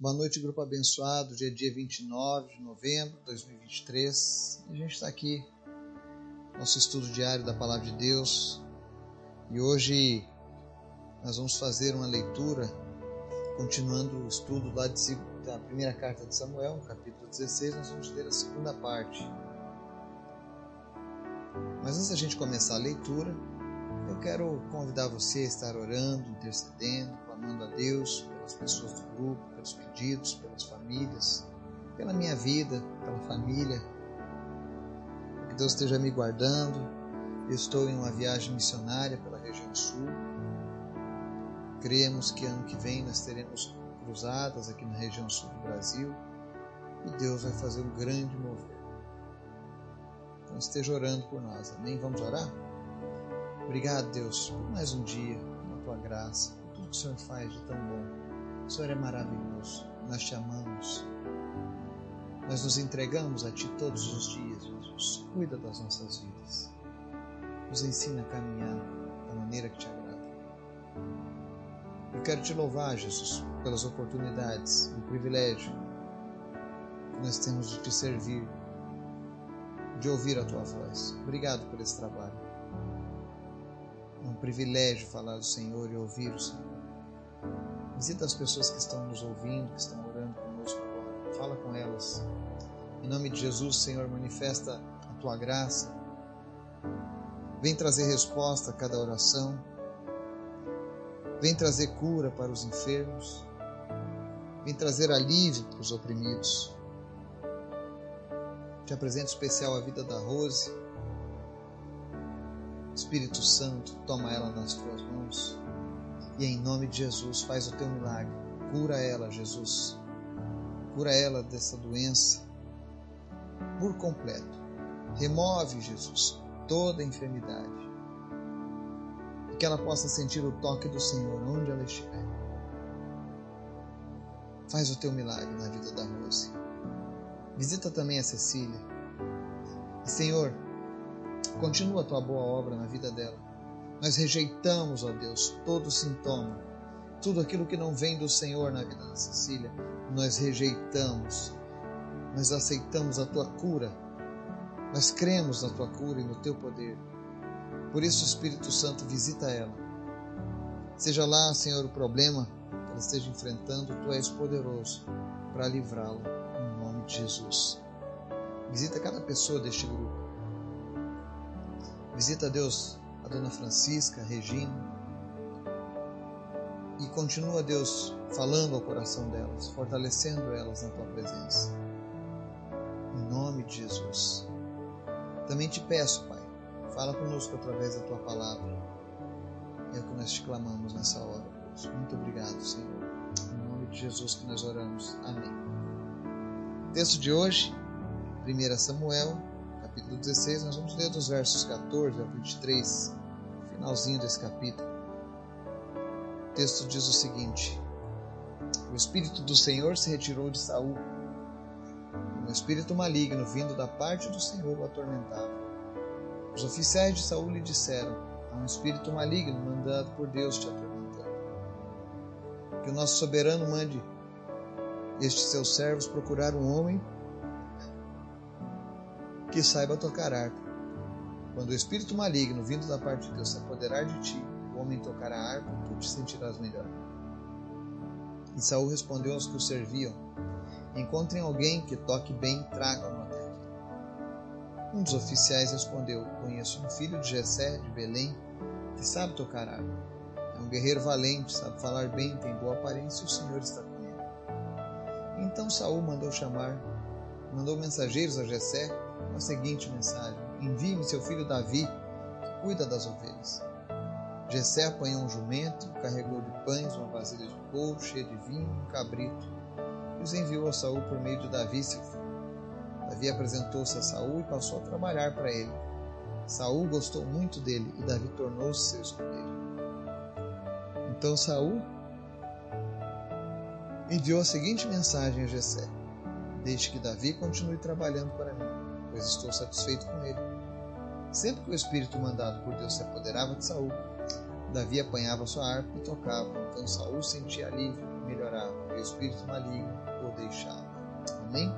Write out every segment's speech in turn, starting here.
Boa noite, grupo abençoado. Dia dia 29 de novembro de 2023. A gente está aqui, nosso estudo diário da Palavra de Deus. E hoje nós vamos fazer uma leitura, continuando o estudo lá de, da primeira carta de Samuel, no capítulo 16. Nós vamos ler a segunda parte. Mas antes da gente começar a leitura, eu quero convidar você a estar orando, intercedendo, clamando a Deus pelas pessoas do grupo, pelos pedidos, pelas famílias, pela minha vida, pela família. Que Deus esteja me guardando. Eu estou em uma viagem missionária pela região sul. Cremos que ano que vem nós teremos cruzadas aqui na região sul do Brasil e Deus vai fazer um grande mover. Então esteja orando por nós, amém? Vamos orar? Obrigado, Deus, por mais um dia, pela tua graça, por tudo que o Senhor faz de tão bom. Senhor é maravilhoso, nós te amamos. Nós nos entregamos a Ti todos os dias, Jesus. Cuida das nossas vidas. Nos ensina a caminhar da maneira que te agrada. Eu quero te louvar, Jesus, pelas oportunidades e o privilégio que nós temos de te servir, de ouvir a tua voz. Obrigado por esse trabalho. É um privilégio falar do Senhor e ouvir o Senhor. Visita as pessoas que estão nos ouvindo, que estão orando conosco agora. Fala com elas. Em nome de Jesus, Senhor, manifesta a tua graça. Vem trazer resposta a cada oração. Vem trazer cura para os enfermos. Vem trazer alívio para os oprimidos. Te apresento especial a vida da Rose Espírito Santo, toma ela nas tuas mãos e em nome de Jesus faz o teu milagre. Cura ela, Jesus. Cura ela dessa doença por completo. Remove, Jesus, toda enfermidade. Que ela possa sentir o toque do Senhor onde ela estiver. Faz o teu milagre na vida da Rose. Visita também a Cecília. E, Senhor, Continua a tua boa obra na vida dela. Nós rejeitamos, ó Deus, todo sintoma, tudo aquilo que não vem do Senhor na vida da Cecília, nós rejeitamos. Nós aceitamos a tua cura. Nós cremos na tua cura e no teu poder. Por isso, o Espírito Santo visita ela. Seja lá, Senhor, o problema que ela esteja enfrentando, tu és poderoso para livrá-la, em nome de Jesus. Visita cada pessoa deste grupo Visita, Deus, a Dona Francisca, a Regina. E continua, Deus, falando ao coração delas, fortalecendo elas na tua presença. Em nome de Jesus. Também te peço, Pai, fala conosco através da tua palavra. É o que nós te clamamos nessa hora, Deus. Muito obrigado, Senhor. Em nome de Jesus que nós oramos. Amém. Texto de hoje, 1 Samuel capítulo 16, nós vamos ler dos versos 14 ao 23, finalzinho desse capítulo. O texto diz o seguinte: O espírito do Senhor se retirou de Saul, e um espírito maligno vindo da parte do Senhor o atormentava. Os oficiais de Saul lhe disseram: Há um espírito maligno mandado por Deus te atormentando. Que o nosso soberano mande estes seus servos procurar um homem que saiba tocar harpa. Quando o espírito maligno vindo da parte de Deus se apoderar de ti, o homem tocará harpa, tu te sentirás melhor. E Saul respondeu aos que o serviam: Encontrem alguém que toque bem e tragam-no até aqui. Um dos oficiais respondeu: Conheço um filho de Jessé, de Belém, que sabe tocar harpa. É um guerreiro valente, sabe falar bem, tem boa aparência e o Senhor está com ele. Então Saul mandou chamar, mandou mensageiros a Jessé a seguinte mensagem: Envie-me seu filho Davi, que cuida das ovelhas. Jessé apanhou um jumento, carregou de pães uma vasilha de couro cheia de vinho, um cabrito, e os enviou a Saul por meio de Davi, seu filho. Davi apresentou-se a Saul e passou a trabalhar para ele. Saul gostou muito dele e Davi tornou-se seu escudeiro. Então Saul enviou a seguinte mensagem a Jessé: Deixe que Davi continue trabalhando para mim pois estou satisfeito com ele. Sempre que o espírito mandado por Deus se apoderava de Saul, Davi apanhava sua harpa e tocava, então Saul sentia alívio e melhorava, e o espírito maligno o deixava. Amém?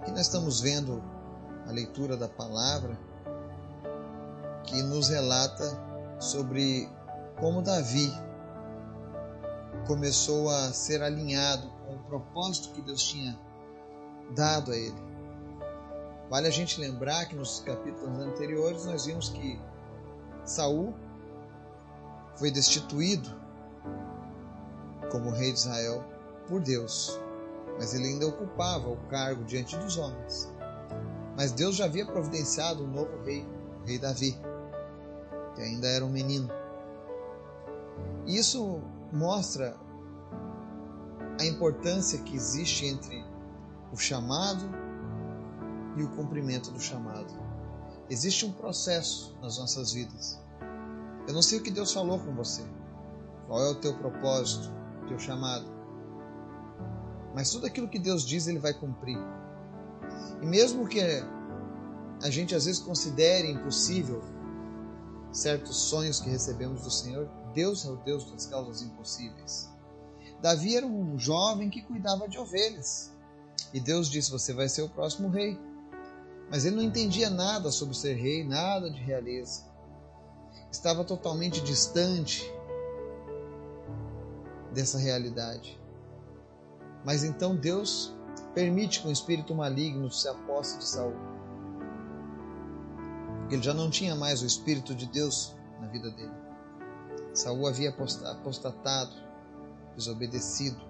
Aqui nós estamos vendo a leitura da palavra que nos relata sobre como Davi começou a ser alinhado com o propósito que Deus tinha dado a ele. Vale a gente lembrar que nos capítulos anteriores nós vimos que Saul foi destituído como rei de Israel por Deus, mas ele ainda ocupava o cargo diante dos homens. Mas Deus já havia providenciado um novo rei, o rei Davi, que ainda era um menino. Isso mostra a importância que existe entre o chamado e o cumprimento do chamado. Existe um processo nas nossas vidas. Eu não sei o que Deus falou com você, qual é o teu propósito, o teu chamado. Mas tudo aquilo que Deus diz, Ele vai cumprir. E mesmo que a gente às vezes considere impossível certos sonhos que recebemos do Senhor, Deus é o Deus das causas impossíveis. Davi era um jovem que cuidava de ovelhas. E Deus disse: Você vai ser o próximo rei. Mas ele não entendia nada sobre ser rei, nada de realeza. Estava totalmente distante dessa realidade. Mas então Deus permite que um espírito maligno se aposse de Saul. Ele já não tinha mais o espírito de Deus na vida dele. Saul havia apostatado, desobedecido.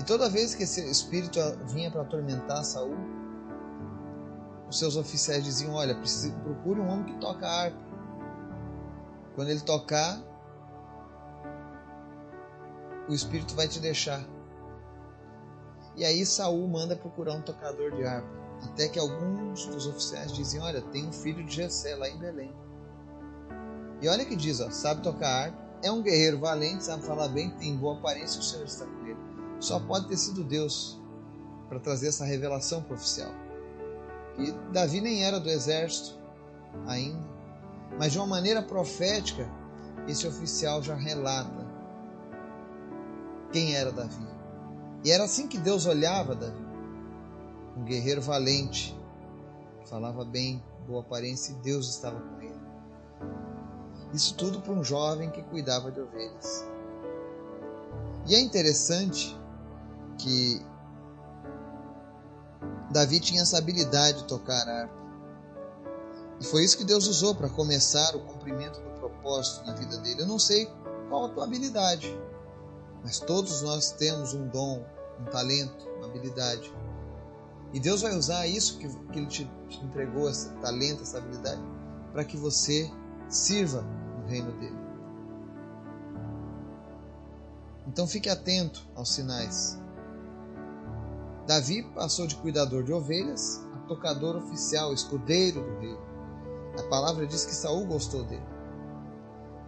E toda vez que esse espírito vinha para atormentar Saul, os seus oficiais diziam: Olha, procure um homem que toca harpa. Quando ele tocar, o espírito vai te deixar. E aí Saul manda procurar um tocador de harpa. Até que alguns dos oficiais dizem: Olha, tem um filho de Jessé lá em Belém. E olha que diz: ó, sabe tocar harpa, é um guerreiro valente, sabe falar bem, tem boa aparência o Senhor está com ele só pode ter sido Deus para trazer essa revelação oficial. E Davi nem era do exército ainda, mas de uma maneira profética, esse oficial já relata quem era Davi. E era assim que Deus olhava Davi. Um guerreiro valente, falava bem, boa aparência, e Deus estava com ele. Isso tudo para um jovem que cuidava de ovelhas. E é interessante que Davi tinha essa habilidade de tocar harpa. E foi isso que Deus usou para começar o cumprimento do propósito na vida dele. Eu não sei qual a tua habilidade, mas todos nós temos um dom, um talento, uma habilidade. E Deus vai usar isso que, que Ele te, te entregou, esse talento, essa habilidade, para que você sirva no reino dele. Então fique atento aos sinais. Davi passou de cuidador de ovelhas a tocador oficial, escudeiro do rei. A palavra diz que Saul gostou dele.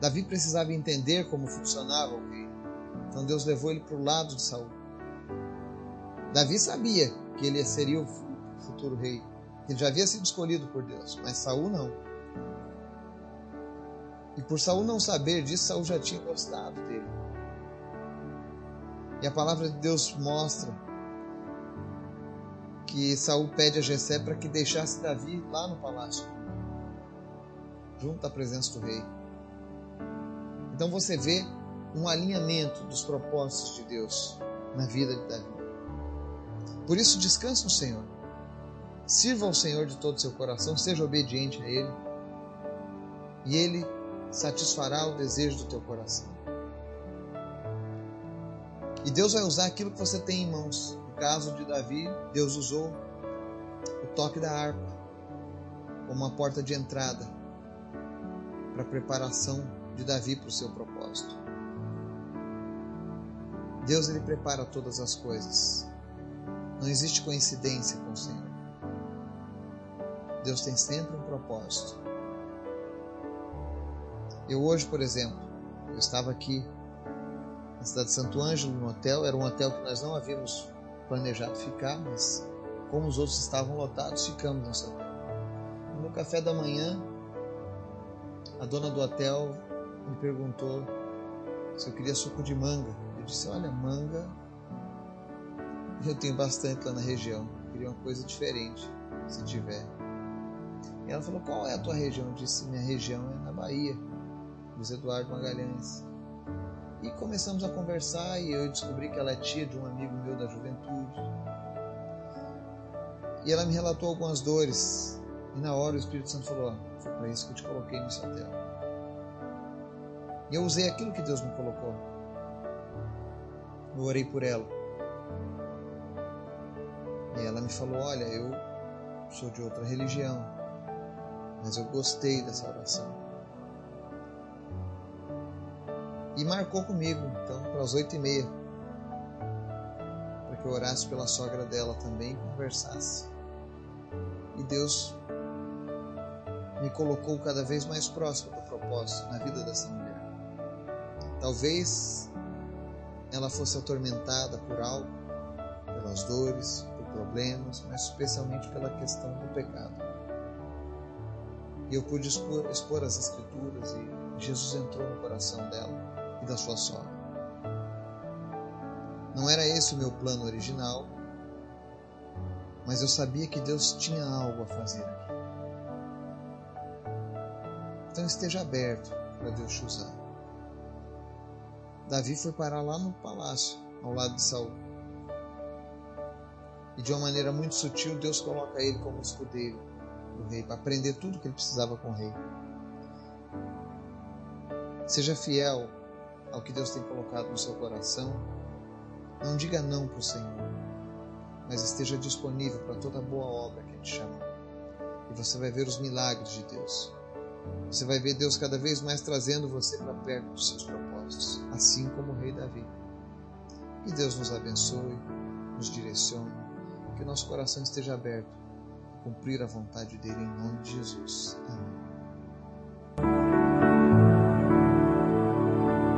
Davi precisava entender como funcionava o rei. Então Deus levou ele para o lado de Saul. Davi sabia que ele seria o futuro rei. Ele já havia sido escolhido por Deus, mas Saul não. E por Saul não saber disso, Saul já tinha gostado dele. E a palavra de Deus mostra que Saul pede a Jessé para que deixasse Davi lá no palácio, junto à presença do rei. Então você vê um alinhamento dos propósitos de Deus na vida de Davi. Por isso descanse no Senhor. Sirva ao Senhor de todo o seu coração, seja obediente a Ele, e Ele satisfará o desejo do teu coração. E Deus vai usar aquilo que você tem em mãos caso de Davi, Deus usou o toque da harpa como uma porta de entrada para a preparação de Davi para o seu propósito. Deus ele prepara todas as coisas. Não existe coincidência com o Senhor. Deus tem sempre um propósito. Eu hoje, por exemplo, eu estava aqui na cidade de Santo Ângelo, no hotel, era um hotel que nós não havíamos planejado ficar, mas como os outros estavam lotados, ficamos nesse hotel. No café da manhã, a dona do hotel me perguntou se eu queria suco de manga. Eu disse: Olha, manga eu tenho bastante lá na região. Eu queria uma coisa diferente, se tiver. E ela falou: Qual é a tua região? Eu disse: Minha região é na Bahia, Luiz Eduardo Magalhães. E começamos a conversar e eu descobri que ela é tia de um amigo meu da juventude. E ela me relatou algumas dores. E na hora o Espírito Santo falou: Foi para isso que eu te coloquei nesse hotel. E eu usei aquilo que Deus me colocou. Eu orei por ela. E ela me falou: Olha, eu sou de outra religião, mas eu gostei dessa oração. E marcou comigo, então, para as oito e meia, para que eu orasse pela sogra dela também e conversasse. E Deus me colocou cada vez mais próximo do propósito na vida dessa mulher. Talvez ela fosse atormentada por algo, pelas dores, por problemas, mas especialmente pela questão do pecado. E eu pude expor, expor as Escrituras e Jesus entrou no coração dela e da sua sogra. Não era esse o meu plano original, mas eu sabia que Deus tinha algo a fazer aqui. Então esteja aberto para Deus te usar. Davi foi parar lá no palácio, ao lado de Saul. E de uma maneira muito sutil, Deus coloca ele como escudeiro do rei, para aprender tudo que ele precisava com o rei. Seja fiel ao que Deus tem colocado no seu coração. Não diga não para o Senhor, mas esteja disponível para toda boa obra que Ele chama. E você vai ver os milagres de Deus. Você vai ver Deus cada vez mais trazendo você para perto dos seus propósitos, assim como o rei Davi. Que Deus nos abençoe, nos direcione, que o nosso coração esteja aberto a cumprir a vontade dele em nome de Jesus. Amém.